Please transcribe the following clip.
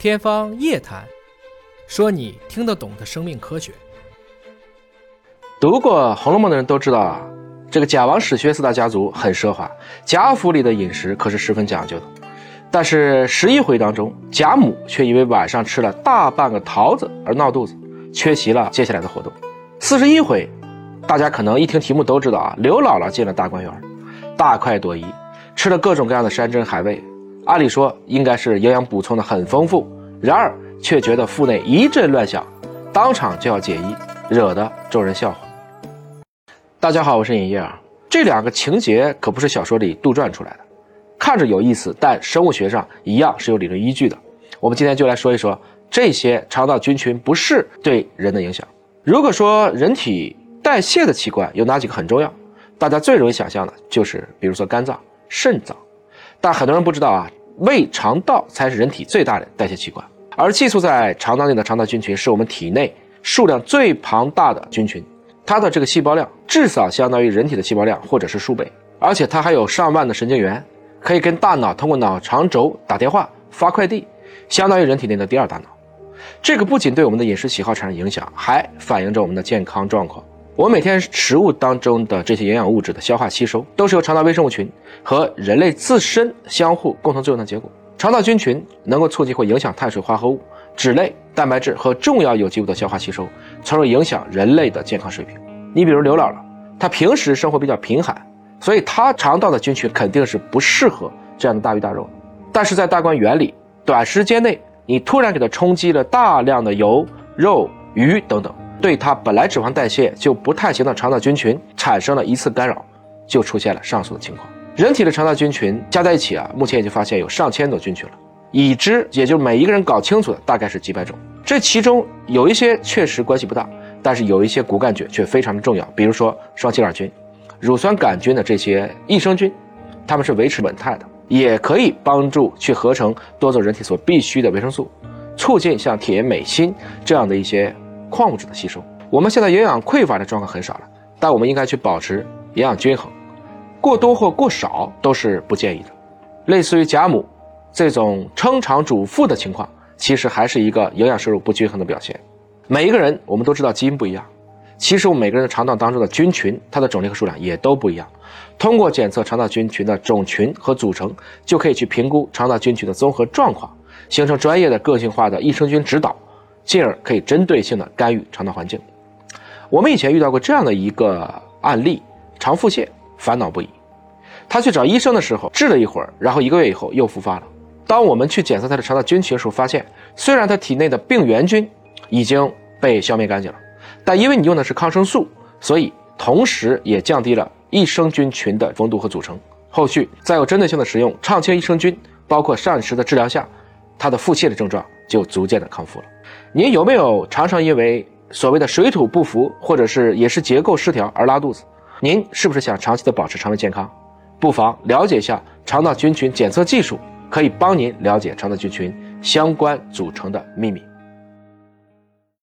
天方夜谭，说你听得懂的生命科学。读过《红楼梦》的人都知道啊，这个贾王史薛四大家族很奢华，贾府里的饮食可是十分讲究的。但是十一回当中，贾母却因为晚上吃了大半个桃子而闹肚子，缺席了接下来的活动。四十一回，大家可能一听题目都知道啊，刘姥姥进了大观园，大快朵颐，吃了各种各样的山珍海味。按理说应该是营养补充的很丰富，然而却觉得腹内一阵乱响，当场就要解衣，惹得众人笑话。大家好，我是尹烨啊。这两个情节可不是小说里杜撰出来的，看着有意思，但生物学上一样是有理论依据的。我们今天就来说一说这些肠道菌群不适对人的影响。如果说人体代谢的器官有哪几个很重要，大家最容易想象的就是，比如说肝脏、肾脏。但很多人不知道啊，胃肠道才是人体最大的代谢器官，而寄宿在肠道内的肠道菌群是我们体内数量最庞大的菌群，它的这个细胞量至少相当于人体的细胞量或者是数倍，而且它还有上万的神经元，可以跟大脑通过脑肠轴打电话发快递，相当于人体内的第二大脑。这个不仅对我们的饮食喜好产生影响，还反映着我们的健康状况。我们每天食物当中的这些营养物质的消化吸收，都是由肠道微生物群和人类自身相互共同作用的结果。肠道菌群能够促进或影响碳水化合物、脂类、蛋白质和重要有机物的消化吸收，从而影响人类的健康水平。你比如刘姥姥，她平时生活比较贫寒，所以她肠道的菌群肯定是不适合这样的大鱼大肉。但是在大观园里，短时间内你突然给她冲击了大量的油、肉、鱼等等。对它本来脂肪代谢就不太行的肠道菌群产生了一次干扰，就出现了上述的情况。人体的肠道菌群加在一起啊，目前已经发现有上千种菌群了，已知也就每一个人搞清楚的大概是几百种。这其中有一些确实关系不大，但是有一些骨干菌却非常的重要，比如说双歧杆菌、乳酸杆菌的这些益生菌，它们是维持稳态的，也可以帮助去合成多种人体所必需的维生素，促进像铁、镁、锌这样的一些。矿物质的吸收，我们现在营养匮乏的状况很少了，但我们应该去保持营养均衡，过多或过少都是不建议的。类似于贾母这种撑场主妇的情况，其实还是一个营养摄入不均衡的表现。每一个人我们都知道基因不一样，其实我们每个人的肠道当中的菌群，它的种类和数量也都不一样。通过检测肠道菌群的种群和组成，就可以去评估肠道菌群的综合状况，形成专业的个性化的益生菌指导。进而可以针对性的干预肠道环境。我们以前遇到过这样的一个案例：肠腹泻，烦恼不已。他去找医生的时候治了一会儿，然后一个月以后又复发了。当我们去检测他的肠道菌群的时候，发现虽然他体内的病原菌已经被消灭干净了，但因为你用的是抗生素，所以同时也降低了益生菌群的丰度和组成。后续再有针对性的使用畅清益生菌，包括膳食的治疗下，他的腹泻的症状就逐渐的康复了。您有没有常常因为所谓的水土不服，或者是饮食结构失调而拉肚子？您是不是想长期的保持肠胃健康？不妨了解一下肠道菌群检测技术，可以帮您了解肠道菌群相关组成的秘密。